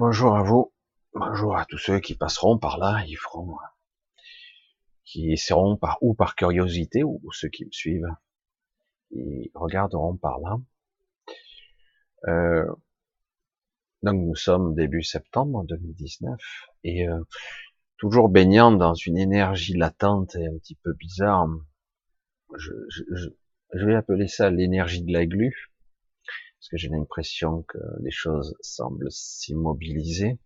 Bonjour à vous, bonjour à tous ceux qui passeront par là, ils feront, qui essaieront par ou par curiosité ou, ceux qui me suivent, ils regarderont par là. Euh, donc nous sommes début septembre 2019 et euh, toujours baignant dans une énergie latente et un petit peu bizarre. Je, je, je vais appeler ça l'énergie de la glu parce que j'ai l'impression que les choses semblent s'immobiliser,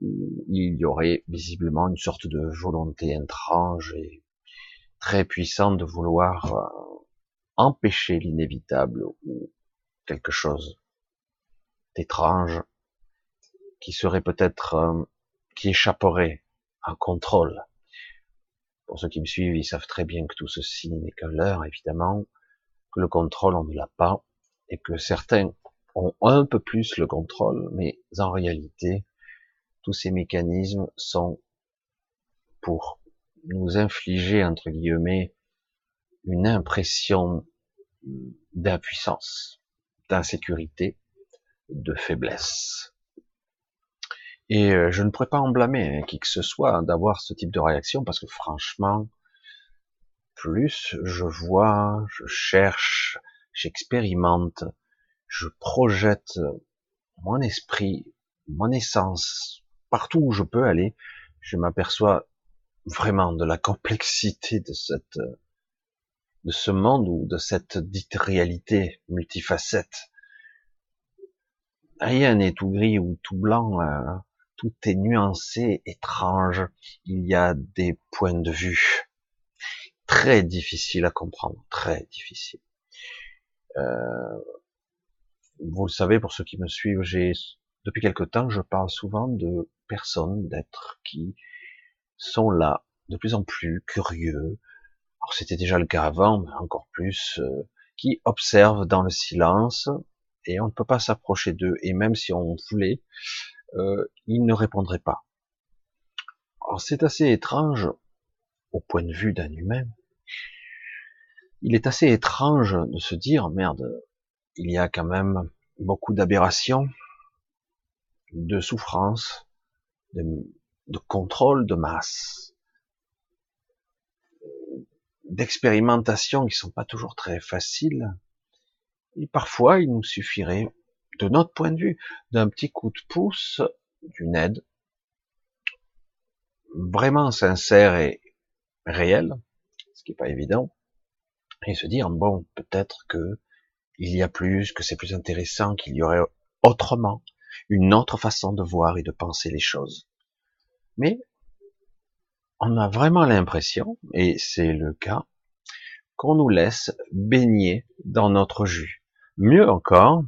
il y aurait visiblement une sorte de volonté étrange et très puissante de vouloir euh, empêcher l'inévitable ou quelque chose d'étrange qui serait peut-être, euh, qui échapperait à contrôle. Pour ceux qui me suivent, ils savent très bien que tout ceci n'est qu'un leurre, évidemment, que le contrôle, on ne l'a pas, et que certains ont un peu plus le contrôle, mais en réalité, tous ces mécanismes sont pour nous infliger, entre guillemets, une impression d'impuissance, d'insécurité, de faiblesse. Et euh, je ne pourrais pas en blâmer hein, qui que ce soit d'avoir ce type de réaction, parce que franchement, plus je vois, je cherche, j'expérimente, je projette mon esprit, mon essence, partout où je peux aller, je m'aperçois vraiment de la complexité de cette, de ce monde ou de cette dite réalité multifacette. Rien n'est tout gris ou tout blanc, euh, tout est nuancé, étrange. Il y a des points de vue très difficiles à comprendre, très difficiles. Euh, vous le savez, pour ceux qui me suivent, j'ai depuis quelque temps, je parle souvent de personnes, d'êtres qui sont là, de plus en plus curieux. Alors c'était déjà le cas avant, mais encore plus, euh, qui observent dans le silence et on ne peut pas s'approcher d'eux. Et même si on voulait, euh, ils ne répondraient pas. Alors c'est assez étrange au point de vue d'un humain, il est assez étrange de se dire, merde, il y a quand même beaucoup d'aberrations, de souffrances, de, contrôle de masse, d'expérimentations qui sont pas toujours très faciles. Et parfois, il nous suffirait, de notre point de vue, d'un petit coup de pouce, d'une aide, vraiment sincère et réelle, ce qui n'est pas évident, et se dire bon peut-être que il y a plus, que c'est plus intéressant, qu'il y aurait autrement une autre façon de voir et de penser les choses. Mais on a vraiment l'impression, et c'est le cas, qu'on nous laisse baigner dans notre jus. Mieux encore,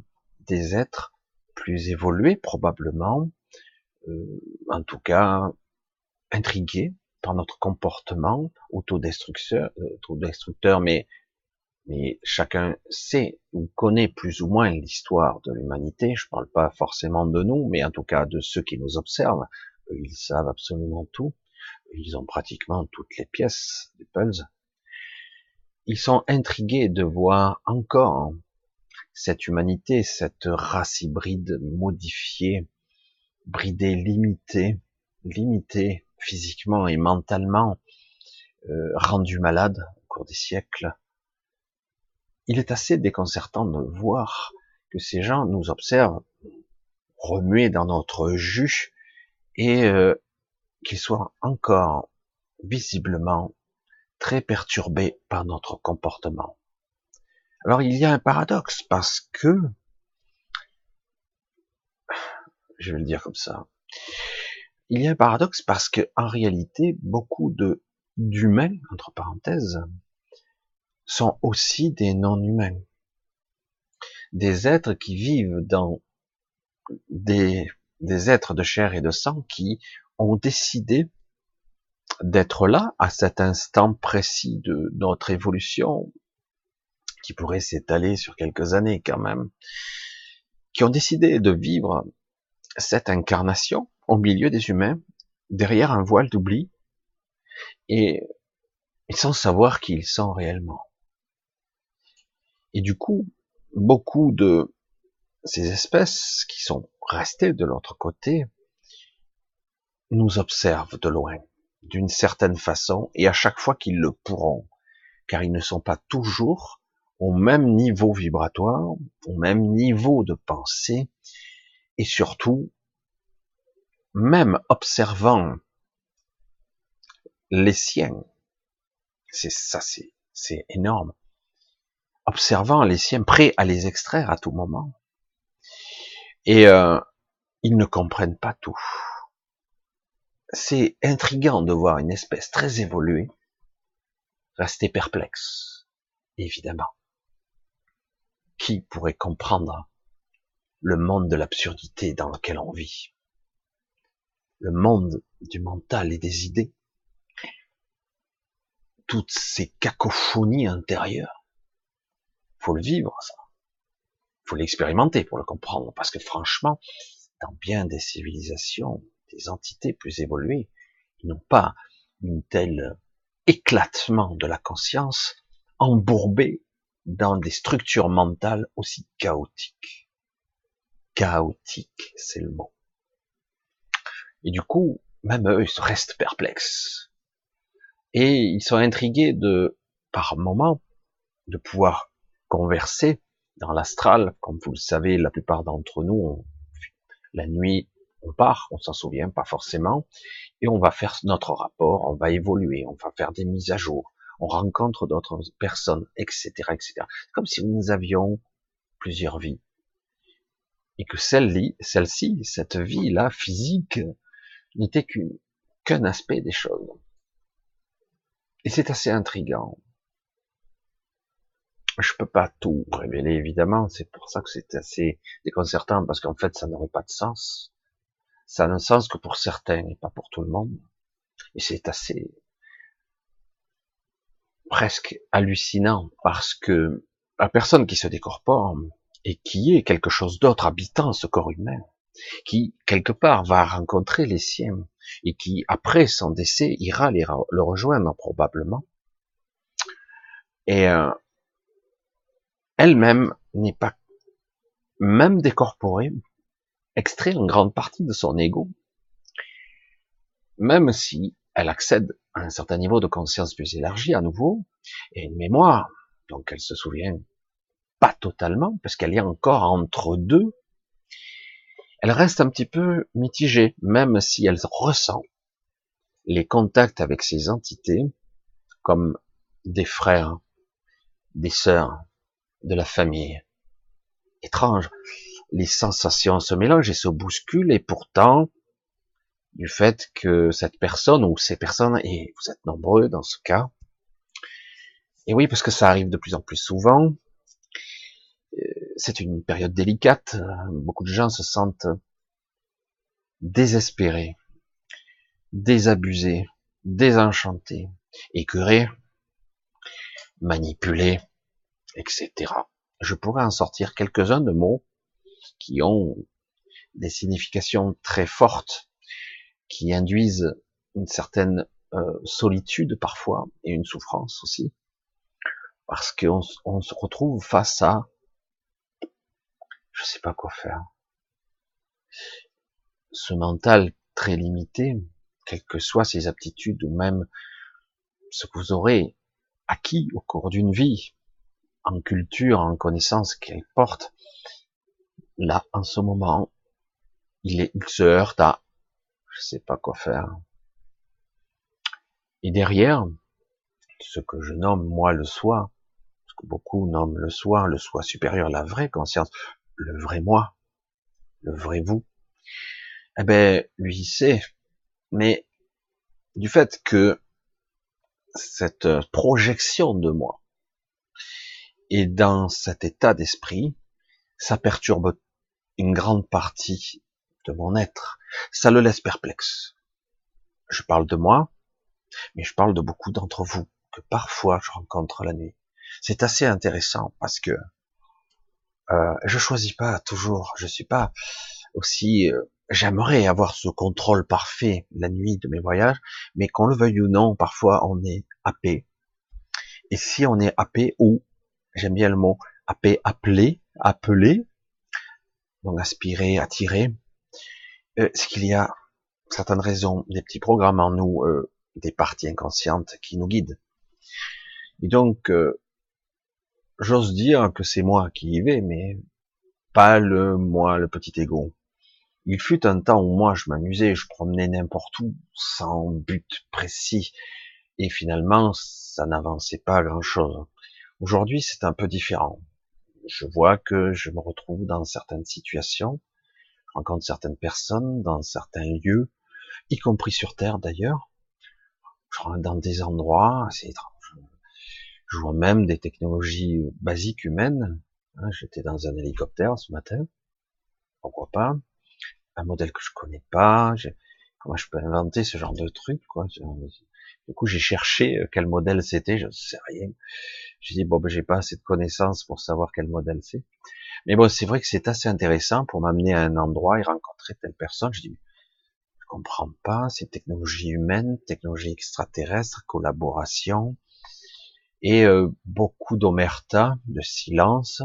des êtres plus évolués probablement, euh, en tout cas intrigués par notre comportement autodestructeur, euh, autodestructeur mais mais chacun sait ou connaît plus ou moins l'histoire de l'humanité. Je ne parle pas forcément de nous, mais en tout cas de ceux qui nous observent. Ils savent absolument tout. Ils ont pratiquement toutes les pièces des puzzles. Ils sont intrigués de voir encore cette humanité, cette race hybride modifiée, bridée, limitée, limitée physiquement et mentalement, euh, rendue malade au cours des siècles, il est assez déconcertant de voir que ces gens nous observent remuer dans notre jus et euh, qu'ils soient encore visiblement très perturbés par notre comportement. Alors il y a un paradoxe parce que, je vais le dire comme ça, il y a un paradoxe parce que en réalité beaucoup de d'humains entre parenthèses sont aussi des non-humains. Des êtres qui vivent dans des, des êtres de chair et de sang qui ont décidé d'être là à cet instant précis de notre évolution, qui pourrait s'étaler sur quelques années quand même, qui ont décidé de vivre cette incarnation au milieu des humains, derrière un voile d'oubli, et sans savoir qui ils sont réellement. Et du coup, beaucoup de ces espèces qui sont restées de l'autre côté nous observent de loin, d'une certaine façon, et à chaque fois qu'ils le pourront, car ils ne sont pas toujours au même niveau vibratoire, au même niveau de pensée, et surtout, même observant les siens, c'est ça, c'est, c'est énorme, observant les siens, prêts à les extraire à tout moment, et euh, ils ne comprennent pas tout. C'est intriguant de voir une espèce très évoluée rester perplexe, évidemment. Qui pourrait comprendre le monde de l'absurdité dans lequel on vit? Le monde du mental et des idées? Toutes ces cacophonies intérieures? Faut le vivre, ça faut l'expérimenter pour le comprendre, parce que franchement, dans bien des civilisations, des entités plus évoluées, ils n'ont pas une telle éclatement de la conscience embourbée dans des structures mentales aussi chaotiques. Chaotique, c'est le mot. Et du coup, même eux, ils restent perplexes. Et ils sont intrigués de, par moment, de pouvoir converser dans l'astral, comme vous le savez, la plupart d'entre nous, la nuit, on part, on s'en souvient pas forcément, et on va faire notre rapport, on va évoluer, on va faire des mises à jour, on rencontre d'autres personnes, etc., etc. Comme si nous avions plusieurs vies, et que celle-ci, celle-ci, cette vie-là physique, n'était qu'un aspect des choses. Et c'est assez intrigant je peux pas tout révéler évidemment, c'est pour ça que c'est assez déconcertant parce qu'en fait ça n'aurait pas de sens. Ça n'a un sens que pour certains et pas pour tout le monde. Et c'est assez presque hallucinant parce que la personne qui se décorpore et qui est quelque chose d'autre habitant ce corps humain, qui quelque part va rencontrer les siens et qui après son décès ira les, le rejoindre probablement. Et euh, elle-même n'est pas même décorporée, extrait en grande partie de son ego, même si elle accède à un certain niveau de conscience plus élargi à nouveau, et une mémoire, donc elle se souvient pas totalement, parce qu'elle est encore entre deux, elle reste un petit peu mitigée, même si elle ressent les contacts avec ces entités comme des frères, des sœurs, de la famille. Étrange. Les sensations se mélangent et se bousculent et pourtant, du fait que cette personne ou ces personnes, et vous êtes nombreux dans ce cas, et oui, parce que ça arrive de plus en plus souvent, euh, c'est une période délicate, beaucoup de gens se sentent désespérés, désabusés, désenchantés, écœurés, manipulés, etc. Je pourrais en sortir quelques-uns de mots qui ont des significations très fortes, qui induisent une certaine euh, solitude parfois et une souffrance aussi, parce qu'on on se retrouve face à, je sais pas quoi faire, ce mental très limité, quelles que soient ses aptitudes ou même ce que vous aurez acquis au cours d'une vie, en culture, en connaissance qu'elle porte, là, en ce moment, il, est, il se heurte à, je sais pas quoi faire. Et derrière, ce que je nomme moi le soi, ce que beaucoup nomment le soi, le soi supérieur, la vraie conscience, le vrai moi, le vrai vous, eh ben, lui sait, mais du fait que cette projection de moi, et dans cet état d'esprit, ça perturbe une grande partie de mon être. Ça le laisse perplexe. Je parle de moi, mais je parle de beaucoup d'entre vous que parfois je rencontre la nuit. C'est assez intéressant parce que euh, je choisis pas toujours. Je suis pas aussi. Euh, j'aimerais avoir ce contrôle parfait la nuit de mes voyages, mais qu'on le veuille ou non, parfois on est happé. Et si on est happé ou j'aime bien le mot, appelé, appelé, donc aspirer, attirer, euh, c'est qu'il y a certaines raisons, des petits programmes en nous, euh, des parties inconscientes qui nous guident. Et donc, euh, j'ose dire que c'est moi qui y vais, mais pas le moi, le petit ego. Il fut un temps où moi je m'amusais, je promenais n'importe où, sans but précis, et finalement ça n'avançait pas grand chose. Aujourd'hui c'est un peu différent. Je vois que je me retrouve dans certaines situations, je rencontre certaines personnes dans certains lieux, y compris sur Terre d'ailleurs, dans des endroits assez étranges. Je vois même des technologies basiques humaines. Hein, j'étais dans un hélicoptère ce matin, pourquoi pas? Un modèle que je connais pas. Comment je peux inventer ce genre de truc, quoi? Du coup, j'ai cherché euh, quel modèle c'était, je ne sais rien. J'ai dit bon, ben j'ai pas assez de connaissances pour savoir quel modèle c'est. Mais bon, c'est vrai que c'est assez intéressant pour m'amener à un endroit et rencontrer telle personne. Je dis je comprends pas, c'est technologie humaine, technologie extraterrestre, collaboration et euh, beaucoup d'omerta, de silence.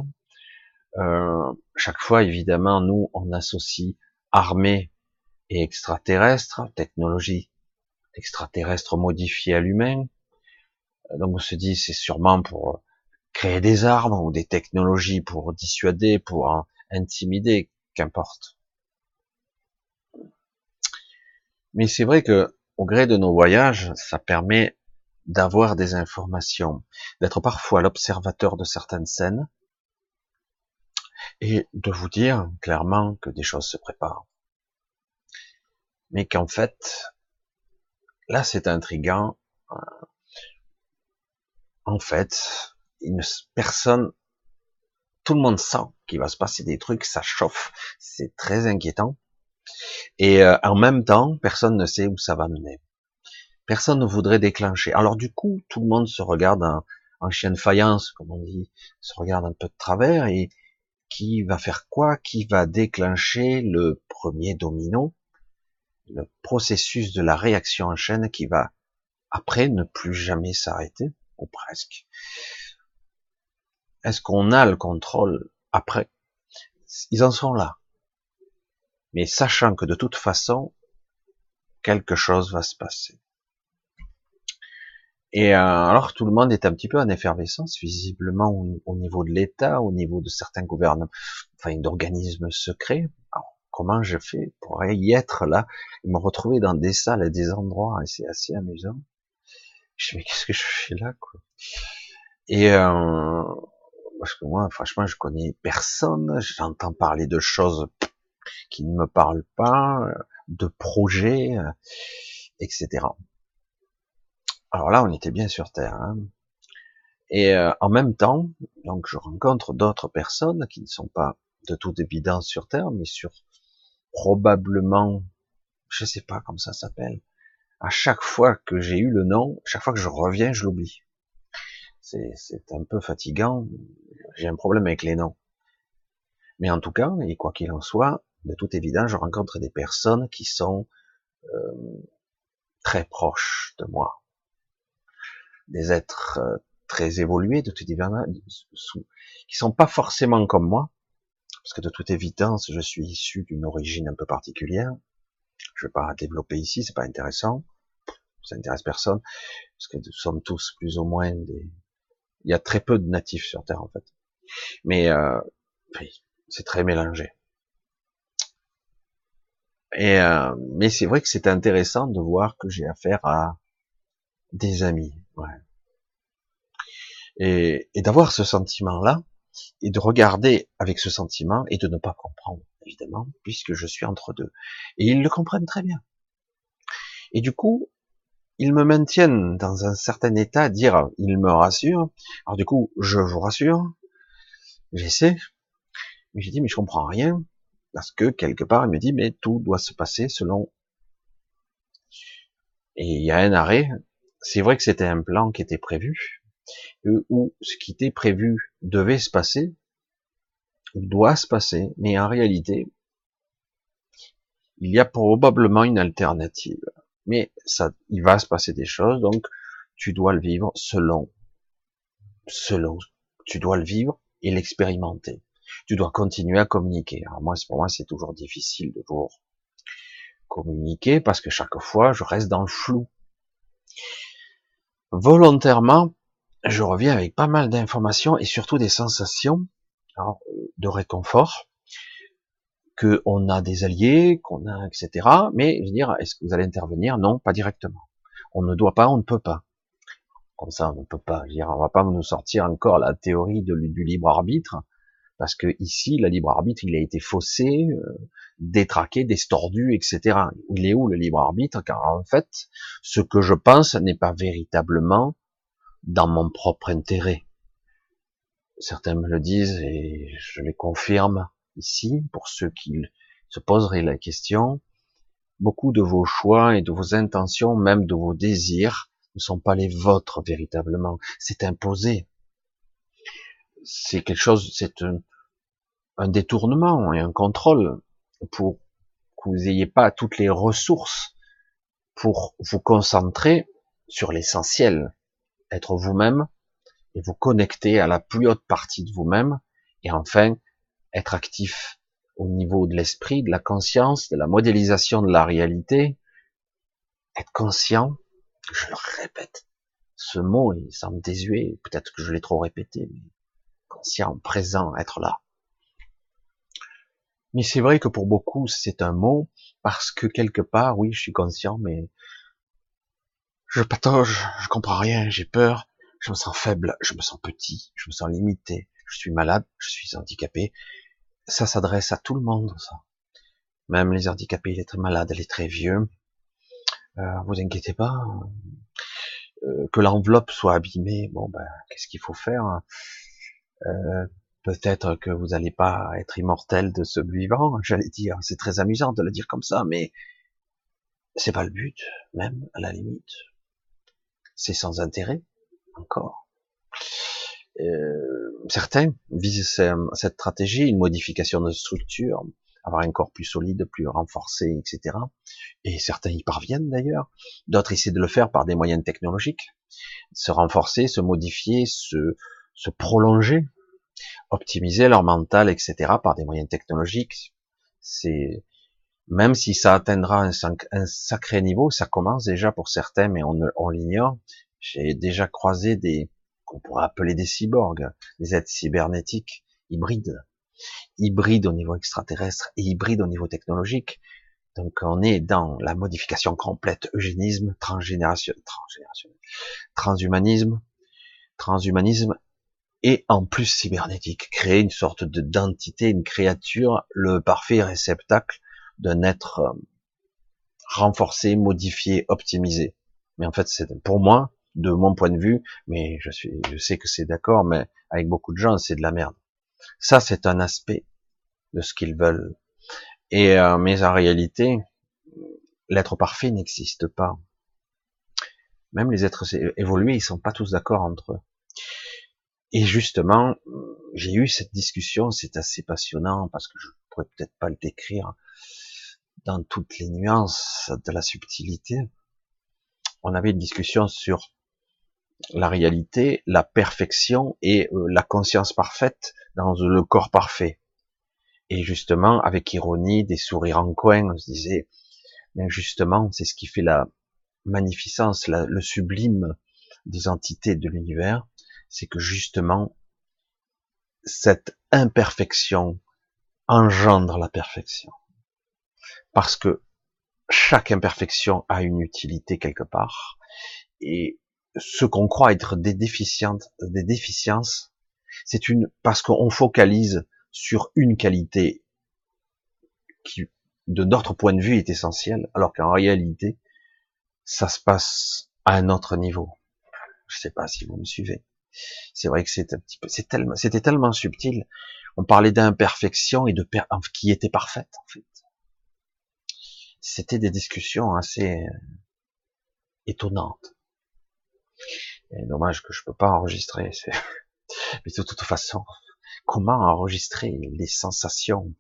Euh, chaque fois, évidemment, nous, on associe armée et extraterrestre, technologie extraterrestre modifiée à l'humain. Euh, donc on se dit, c'est sûrement pour créer des armes ou des technologies pour dissuader, pour intimider, qu'importe. Mais c'est vrai que au gré de nos voyages, ça permet d'avoir des informations, d'être parfois l'observateur de certaines scènes et de vous dire clairement que des choses se préparent. Mais qu'en fait, là c'est intrigant. En fait, personne, tout le monde sent qu'il va se passer des trucs, ça chauffe, c'est très inquiétant. Et euh, en même temps, personne ne sait où ça va mener personne ne voudrait déclencher. Alors du coup, tout le monde se regarde en, chien de faïence, comme on dit, se regarde un peu de travers, et qui va faire quoi? Qui va déclencher le premier domino? Le processus de la réaction en chaîne qui va, après, ne plus jamais s'arrêter, ou presque. Est-ce qu'on a le contrôle après? Ils en sont là. Mais sachant que de toute façon, quelque chose va se passer. Et euh, alors tout le monde est un petit peu en effervescence, visiblement au, niveau de l'État, au niveau de certains gouvernements, enfin d'organismes secrets. Comment je fais pour y être là et me retrouver dans des salles et des endroits et c'est assez amusant. Je me dis qu'est-ce que je fais là quoi? Et euh, parce que moi franchement je connais personne, j'entends parler de choses qui ne me parlent pas, de projets, euh, etc. Alors là, on était bien sur Terre. Hein. Et euh, en même temps, donc je rencontre d'autres personnes qui ne sont pas de toute évidence sur Terre, mais sur probablement, je sais pas comment ça s'appelle. À chaque fois que j'ai eu le nom, chaque fois que je reviens, je l'oublie. C'est un peu fatigant. J'ai un problème avec les noms. Mais en tout cas, et quoi qu'il en soit, de toute évidence, je rencontre des personnes qui sont euh, très proches de moi des êtres euh, très évolués, de toute évidence, qui sont pas forcément comme moi, parce que de toute évidence, je suis issu d'une origine un peu particulière. Je vais pas développer ici, c'est pas intéressant, ça intéresse personne, parce que nous sommes tous plus ou moins des. Il y a très peu de natifs sur Terre en fait, mais euh, c'est très mélangé. Et euh, mais c'est vrai que c'est intéressant de voir que j'ai affaire à des amis, Ouais. Et, et d'avoir ce sentiment-là, et de regarder avec ce sentiment, et de ne pas comprendre, évidemment, puisque je suis entre deux. Et ils le comprennent très bien. Et du coup, ils me maintiennent dans un certain état, dire, ils me rassurent. Alors du coup, je vous rassure, j'essaie, mais j'ai dit, mais je comprends rien, parce que quelque part, il me dit, mais tout doit se passer selon. Et il y a un arrêt, c'est vrai que c'était un plan qui était prévu, où ce qui était prévu devait se passer, doit se passer, mais en réalité, il y a probablement une alternative. Mais ça, il va se passer des choses, donc tu dois le vivre selon, selon, tu dois le vivre et l'expérimenter. Tu dois continuer à communiquer. Alors moi, pour moi, c'est toujours difficile de vous communiquer parce que chaque fois, je reste dans le flou. Volontairement, je reviens avec pas mal d'informations et surtout des sensations de réconfort, que on a des alliés, qu'on a, etc. Mais je veux dire, est-ce que vous allez intervenir? Non, pas directement. On ne doit pas, on ne peut pas. Comme ça, on ne peut pas. Je veux dire, on va pas nous sortir encore la théorie du libre arbitre, parce que ici, le libre arbitre, il a été faussé, euh, détraqué, distordu, etc. Il est où le libre arbitre? Car en fait, ce que je pense n'est pas véritablement dans mon propre intérêt. Certains me le disent et je les confirme ici pour ceux qui se poseraient la question. Beaucoup de vos choix et de vos intentions, même de vos désirs, ne sont pas les vôtres véritablement. C'est imposé. C'est quelque chose, c'est un, un détournement et un contrôle pour que vous n'ayez pas toutes les ressources pour vous concentrer sur l'essentiel, être vous-même et vous connecter à la plus haute partie de vous-même et enfin être actif au niveau de l'esprit, de la conscience, de la modélisation de la réalité, être conscient, je le répète, ce mot il semble désuet, peut-être que je l'ai trop répété, mais conscient, présent, être là. Mais c'est vrai que pour beaucoup c'est un mot parce que quelque part, oui, je suis conscient, mais je patauge, je comprends rien, j'ai peur, je me sens faible, je me sens petit, je me sens limité, je suis malade, je suis handicapé. Ça s'adresse à tout le monde, ça. Même les handicapés, les très malades, les très vieux. Euh, vous inquiétez pas. Euh, que l'enveloppe soit abîmée, bon ben, qu'est-ce qu'il faut faire euh, Peut-être que vous n'allez pas être immortel de ce vivant, j'allais dire. C'est très amusant de le dire comme ça, mais c'est pas le but, même à la limite c'est sans intérêt encore. Euh, certains visent cette stratégie, une modification de structure, avoir un corps plus solide, plus renforcé, etc. Et certains y parviennent d'ailleurs. D'autres essaient de le faire par des moyens technologiques, se renforcer, se modifier, se, se prolonger, optimiser leur mental, etc. par des moyens technologiques. C'est même si ça atteindra un, sacré niveau, ça commence déjà pour certains, mais on, l'ignore. J'ai déjà croisé des, qu'on pourrait appeler des cyborgs, des êtres cybernétiques, hybrides, hybrides au niveau extraterrestre et hybrides au niveau technologique. Donc on est dans la modification complète, eugénisme, transgénération, transgénération, transhumanisme, transhumanisme et en plus cybernétique, créer une sorte de d'entité, une créature, le parfait réceptacle d'un être euh, renforcé, modifié, optimisé. Mais en fait, c'est pour moi, de mon point de vue, mais je suis, je sais que c'est d'accord, mais avec beaucoup de gens, c'est de la merde. Ça, c'est un aspect de ce qu'ils veulent. Et euh, mais en réalité, l'être parfait n'existe pas. Même les êtres évolués, ils sont pas tous d'accord entre eux. Et justement, j'ai eu cette discussion, c'est assez passionnant parce que je pourrais peut-être pas le décrire dans toutes les nuances de la subtilité. On avait une discussion sur la réalité, la perfection et euh, la conscience parfaite dans le corps parfait. Et justement, avec ironie, des sourires en coin, on se disait, mais justement, c'est ce qui fait la magnificence, le sublime des entités de l'univers, c'est que justement, cette imperfection engendre la perfection parce que chaque imperfection a une utilité quelque part, et ce qu'on croit être des déficiences, c'est une parce qu'on focalise sur une qualité qui, de notre point de vue, est essentielle, alors qu'en réalité, ça se passe à un autre niveau. Je sais pas si vous me suivez. C'est vrai que c'est un petit peu, c'est tellement, c'était tellement subtil. On parlait d'imperfection et de qui était parfaite en fait c'était des discussions assez euh, étonnantes. Dommage que je peux pas enregistrer. Mais de toute façon, comment enregistrer les sensations?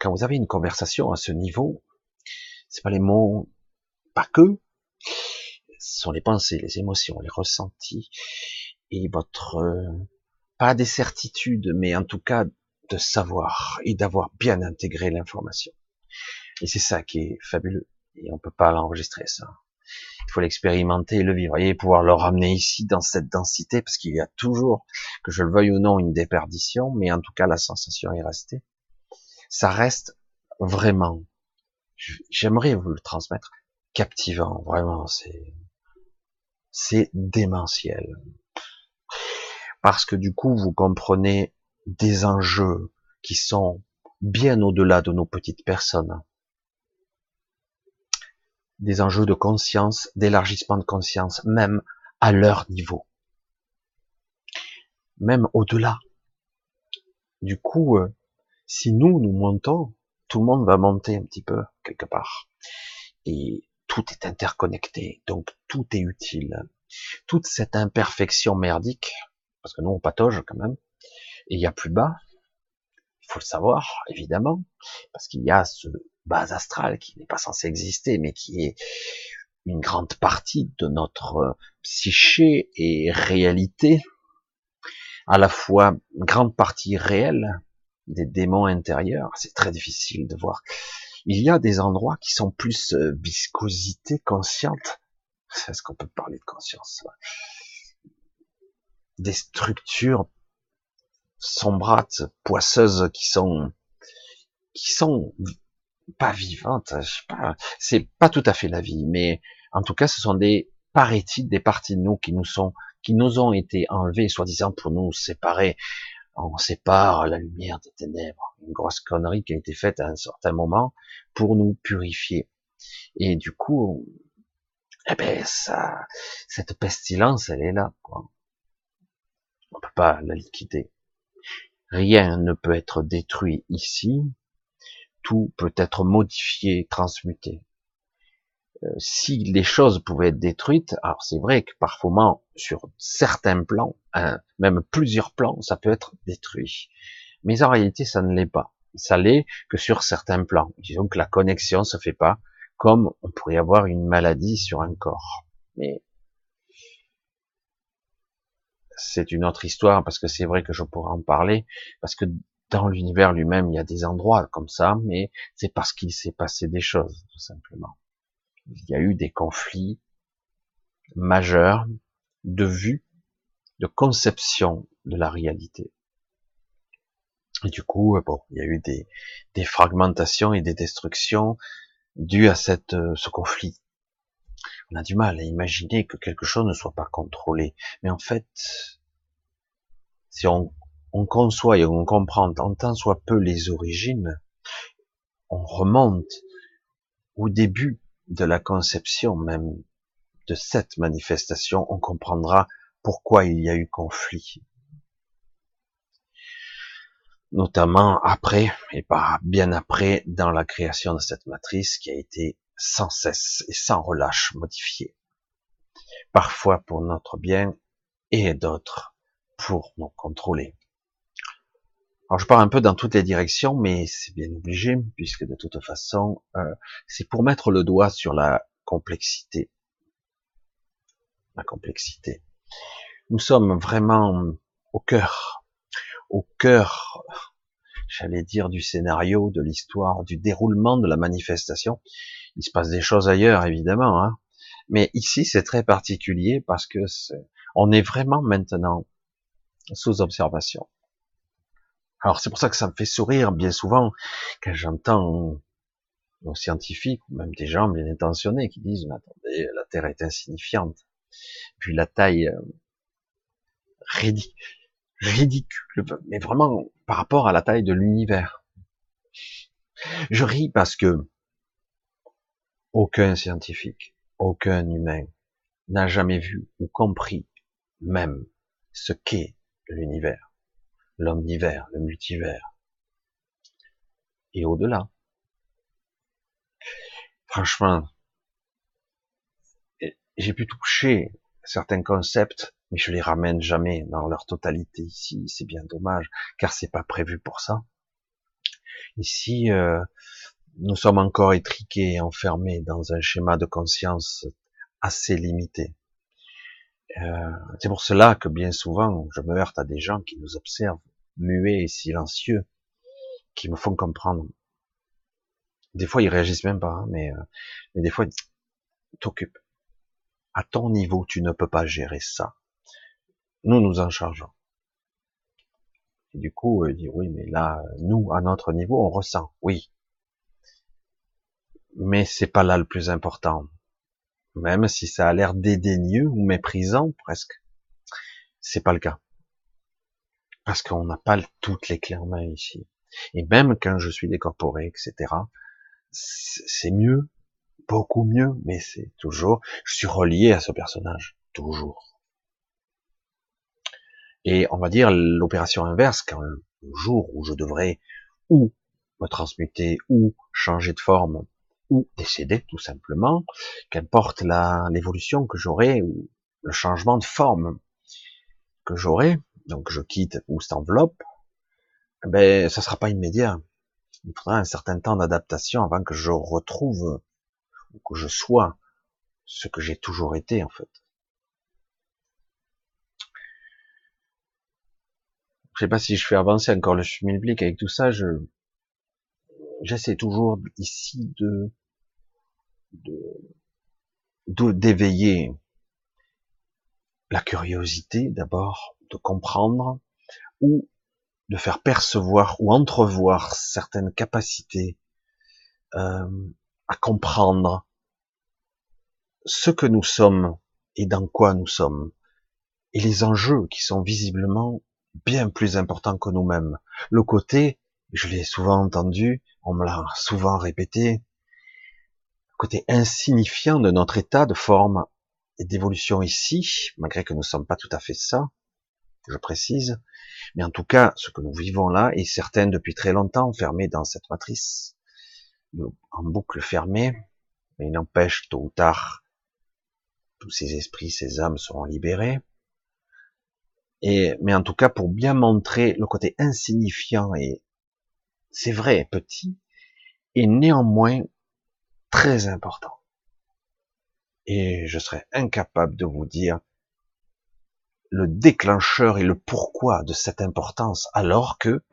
Quand vous avez une conversation à ce niveau C'est pas les mots, pas que. Ce sont les pensées, les émotions, les ressentis et votre pas des certitudes, mais en tout cas de savoir et d'avoir bien intégré l'information. Et c'est ça qui est fabuleux. Et on peut pas l'enregistrer, ça. Il faut l'expérimenter et le vivre. Et pouvoir le ramener ici dans cette densité, parce qu'il y a toujours, que je le veuille ou non, une déperdition, mais en tout cas, la sensation est restée. Ça reste vraiment, j'aimerais vous le transmettre, captivant, vraiment, c'est, c'est démentiel. Parce que du coup, vous comprenez des enjeux qui sont bien au-delà de nos petites personnes. Des enjeux de conscience, d'élargissement de conscience, même à leur niveau. Même au-delà. Du coup, euh, si nous, nous montons, tout le monde va monter un petit peu, quelque part. Et tout est interconnecté, donc tout est utile. Toute cette imperfection merdique, parce que nous on patauge quand même, et il y a plus bas, faut le savoir, évidemment, parce qu'il y a ce bas astral qui n'est pas censé exister, mais qui est une grande partie de notre psyché et réalité, à la fois une grande partie réelle des démons intérieurs, c'est très difficile de voir. Il y a des endroits qui sont plus euh, viscosité consciente. Est-ce qu'on peut parler de conscience Des structures sombrates, poisseuses, qui sont qui sont pas vivantes. Je sais pas. C'est pas tout à fait la vie, mais en tout cas, ce sont des paraît-il des parties de nous qui nous sont qui nous ont été enlevées, soi-disant pour nous séparer on sépare la lumière des ténèbres. Une grosse connerie qui a été faite à un certain moment pour nous purifier. Et du coup, eh ben, ça, cette pestilence, elle est là, quoi. On peut pas la liquider. Rien ne peut être détruit ici. Tout peut être modifié, transmuté. Euh, si les choses pouvaient être détruites, alors c'est vrai que parfois sur certains plans, hein, même plusieurs plans, ça peut être détruit. Mais en réalité, ça ne l'est pas. Ça l'est que sur certains plans. Disons que la connexion se fait pas comme on pourrait avoir une maladie sur un corps. C'est une autre histoire parce que c'est vrai que je pourrais en parler parce que dans l'univers lui-même, il y a des endroits comme ça, mais c'est parce qu'il s'est passé des choses, tout simplement il y a eu des conflits majeurs de vue, de conception de la réalité. Et du coup, euh, bon, il y a eu des, fragmentations et des destructions dues à cette, euh, ce conflit. On a du mal à imaginer que quelque chose ne soit pas contrôlé. Mais en fait, si on, on conçoit et on comprend en tant soit peu les origines, on remonte au début de la conception même de cette manifestation, on comprendra pourquoi il y a eu conflit. Notamment après, et pas bien après, dans la création de cette matrice qui a été sans cesse et sans relâche modifiée. Parfois pour notre bien et d'autres pour nous contrôler. Alors je pars un peu dans toutes les directions, mais c'est bien obligé, puisque de toute façon, euh, c'est pour mettre le doigt sur la complexité. La complexité. Nous sommes vraiment au cœur, au cœur, j'allais dire, du scénario, de l'histoire, du déroulement de la manifestation. Il se passe des choses ailleurs, évidemment, hein. mais ici c'est très particulier parce que on est vraiment maintenant sous observation. Alors c'est pour ça que ça me fait sourire bien souvent quand j'entends nos scientifiques, ou même des gens bien intentionnés qui disent, mais attendez, la Terre est insignifiante. Puis la taille euh, ridicule, mais vraiment par rapport à la taille de l'univers. Je ris parce que aucun scientifique, aucun humain n'a jamais vu ou compris même ce qu'est l'univers l'omnivers, le multivers, et au-delà. Franchement, j'ai pu toucher certains concepts, mais je les ramène jamais dans leur totalité ici. C'est bien dommage, car c'est pas prévu pour ça. Ici, euh, nous sommes encore étriqués, enfermés dans un schéma de conscience assez limité. Euh, c'est pour cela que bien souvent, je me heurte à des gens qui nous observent, muets et silencieux, qui me font comprendre. Des fois, ils réagissent même pas, hein, mais, euh, mais des fois, t'occupes. À ton niveau, tu ne peux pas gérer ça. Nous nous en chargeons. Et du coup, il dit oui, mais là, nous, à notre niveau, on ressent, oui. Mais c'est pas là le plus important. Même si ça a l'air dédaigneux ou méprisant, presque. C'est pas le cas. Parce qu'on n'a pas toutes les clés ici. Et même quand je suis décorporé, etc., c'est mieux, beaucoup mieux, mais c'est toujours, je suis relié à ce personnage, toujours. Et on va dire l'opération inverse, quand le jour où je devrais ou me transmuter, ou changer de forme, ou décéder tout simplement, qu'importe l'évolution que j'aurai, ou le changement de forme que j'aurai, donc je quitte ou cette enveloppe, ben ça sera pas immédiat. Il faudra un certain temps d'adaptation avant que je retrouve ou que je sois ce que j'ai toujours été en fait. je sais pas si je fais avancer encore le schmilblick avec tout ça, je, j'essaie toujours ici de, d'éveiller la curiosité d'abord, de comprendre, ou de faire percevoir ou entrevoir certaines capacités euh, à comprendre ce que nous sommes et dans quoi nous sommes, et les enjeux qui sont visiblement bien plus important que nous-mêmes. Le côté, je l'ai souvent entendu, on me l'a souvent répété, le côté insignifiant de notre état de forme et d'évolution ici, malgré que nous ne sommes pas tout à fait ça, je précise, mais en tout cas, ce que nous vivons là est certain depuis très longtemps enfermé dans cette matrice, en boucle fermée, mais il n'empêche, tôt ou tard, tous ces esprits, ces âmes seront libérés, et, mais en tout cas, pour bien montrer le côté insignifiant et, c'est vrai, petit, et néanmoins très important. Et je serais incapable de vous dire le déclencheur et le pourquoi de cette importance, alors que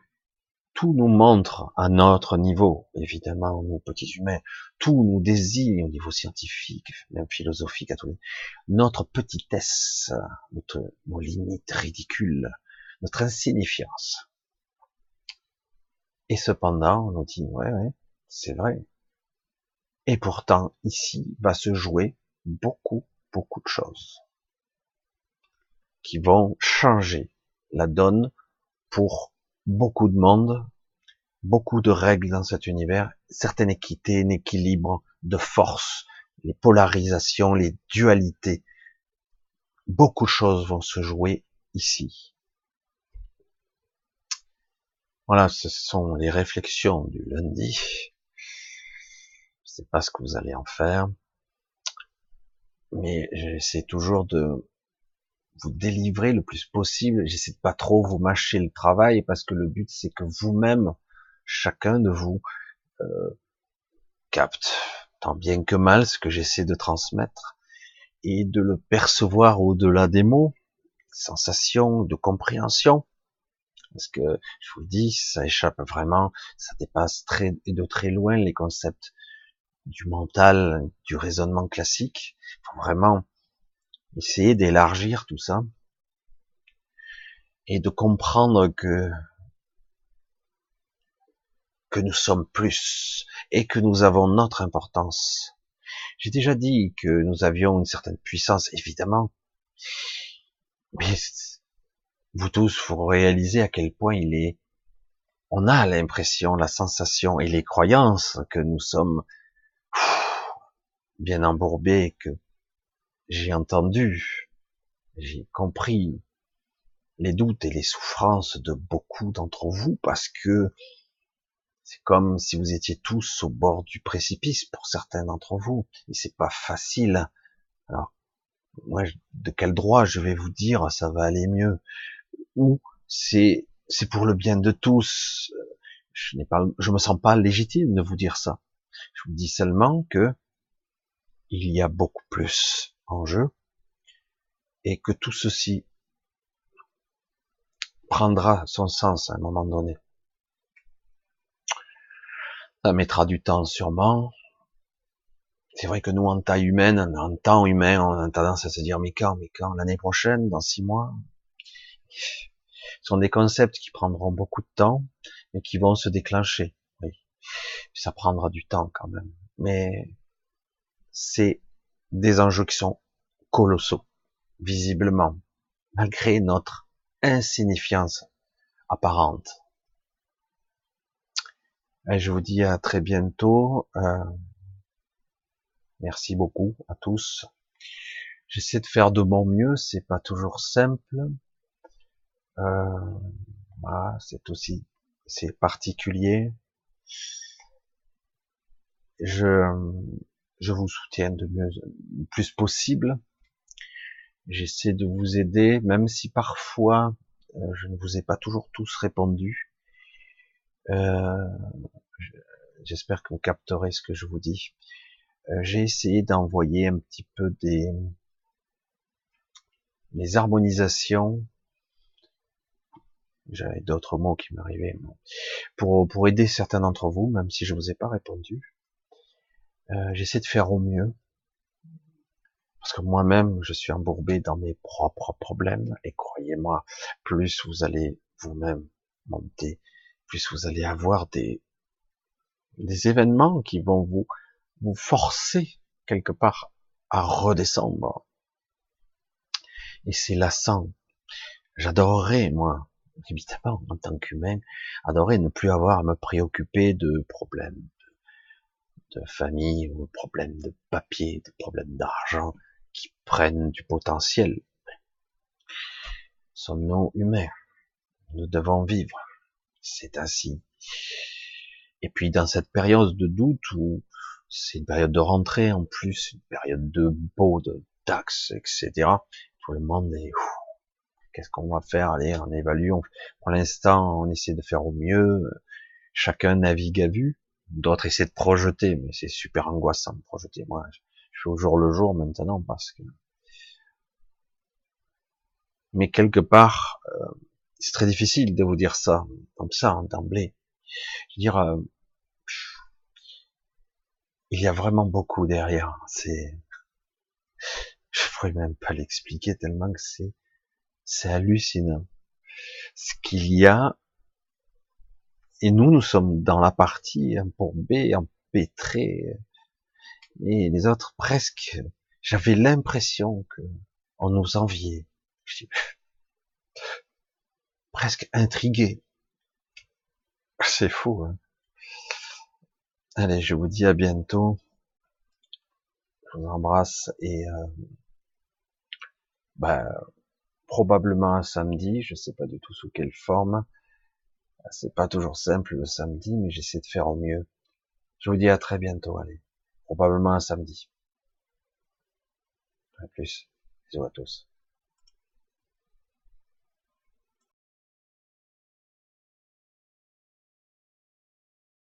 tout nous montre à notre niveau, évidemment, nous petits humains, tout nous désigne au niveau scientifique, même philosophique, à tous notre petitesse, notre, nos limites ridicules, notre insignifiance. Et cependant, on nous dit, ouais, ouais, c'est vrai. Et pourtant, ici va se jouer beaucoup, beaucoup de choses qui vont changer la donne pour beaucoup de monde, beaucoup de règles dans cet univers, certaine équité, un équilibre de force, les polarisations, les dualités. Beaucoup de choses vont se jouer ici. Voilà, ce sont les réflexions du lundi. Je sais pas ce que vous allez en faire, mais j'essaie toujours de vous délivrer le plus possible. J'essaie de pas trop vous mâcher le travail parce que le but c'est que vous-même, chacun de vous, euh, capte tant bien que mal ce que j'essaie de transmettre et de le percevoir au-delà des mots, sensation de compréhension. Parce que je vous le dis, ça échappe vraiment, ça dépasse très de très loin les concepts du mental, du raisonnement classique. Il faut vraiment essayer d'élargir tout ça et de comprendre que que nous sommes plus et que nous avons notre importance. J'ai déjà dit que nous avions une certaine puissance, évidemment, mais vous tous, vous réalisez à quel point il est, on a l'impression, la sensation et les croyances que nous sommes bien embourbés, que j'ai entendu, j'ai compris les doutes et les souffrances de beaucoup d'entre vous parce que c'est comme si vous étiez tous au bord du précipice pour certains d'entre vous et c'est pas facile. Alors, moi, de quel droit je vais vous dire ça va aller mieux? Ou c'est c'est pour le bien de tous. Je n'ai pas, je me sens pas légitime de vous dire ça. Je vous dis seulement que il y a beaucoup plus en jeu et que tout ceci prendra son sens à un moment donné. Ça mettra du temps sûrement. C'est vrai que nous, en taille humaine, en temps humain, on a tendance à se dire, mais quand, mais quand, l'année prochaine, dans six mois? Ce sont des concepts qui prendront beaucoup de temps, mais qui vont se déclencher. Oui. Ça prendra du temps quand même. Mais c'est des enjeux qui sont colossaux, visiblement, malgré notre insignifiance apparente. Et je vous dis à très bientôt. Euh, merci beaucoup à tous. J'essaie de faire de mon mieux, c'est pas toujours simple. Euh, voilà, c'est aussi c'est particulier. Je je vous soutiens de mieux le plus possible. J'essaie de vous aider, même si parfois euh, je ne vous ai pas toujours tous répondu. Euh, J'espère que vous capterez ce que je vous dis. J'ai essayé d'envoyer un petit peu des, des harmonisations. J'avais d'autres mots qui m'arrivaient pour pour aider certains d'entre vous, même si je vous ai pas répondu. Euh, j'essaie de faire au mieux parce que moi-même je suis embourbé dans mes propres problèmes et croyez-moi, plus vous allez vous-même monter, plus vous allez avoir des des événements qui vont vous vous forcer quelque part à redescendre. Et c'est lassant. J'adorerais, moi, évidemment, en tant qu'humain, adorer ne plus avoir à me préoccuper de problèmes de, famille ou de problèmes de papier, de problèmes d'argent qui prennent du potentiel. Sommes-nous humains? Nous devons vivre. C'est ainsi. Et puis dans cette période de doute où c'est une période de rentrée en plus, une période de beau, de taxes, etc. Tout le monde est qu'est-ce qu'on va faire? Allez, on évalue. pour l'instant, on essaie de faire au mieux. Chacun navigue à vue. D'autres essaient de projeter, mais c'est super angoissant de projeter. Moi, je fais au jour le jour maintenant parce que. Mais quelque part, euh, c'est très difficile de vous dire ça comme ça d'emblée. Je veux dire, euh, il y a vraiment beaucoup derrière. C'est, je pourrais même pas l'expliquer tellement que c'est, c'est hallucinant. Ce qu'il y a, et nous, nous sommes dans la partie embourbée, empêtrée, et les autres presque, j'avais l'impression que on nous enviait. presque intrigué. C'est fou, hein. Allez, je vous dis à bientôt. Je vous embrasse et euh, bah, probablement un samedi, je sais pas du tout sous quelle forme. C'est pas toujours simple le samedi, mais j'essaie de faire au mieux. Je vous dis à très bientôt, allez. Probablement un samedi. À plus. Bisous à tous.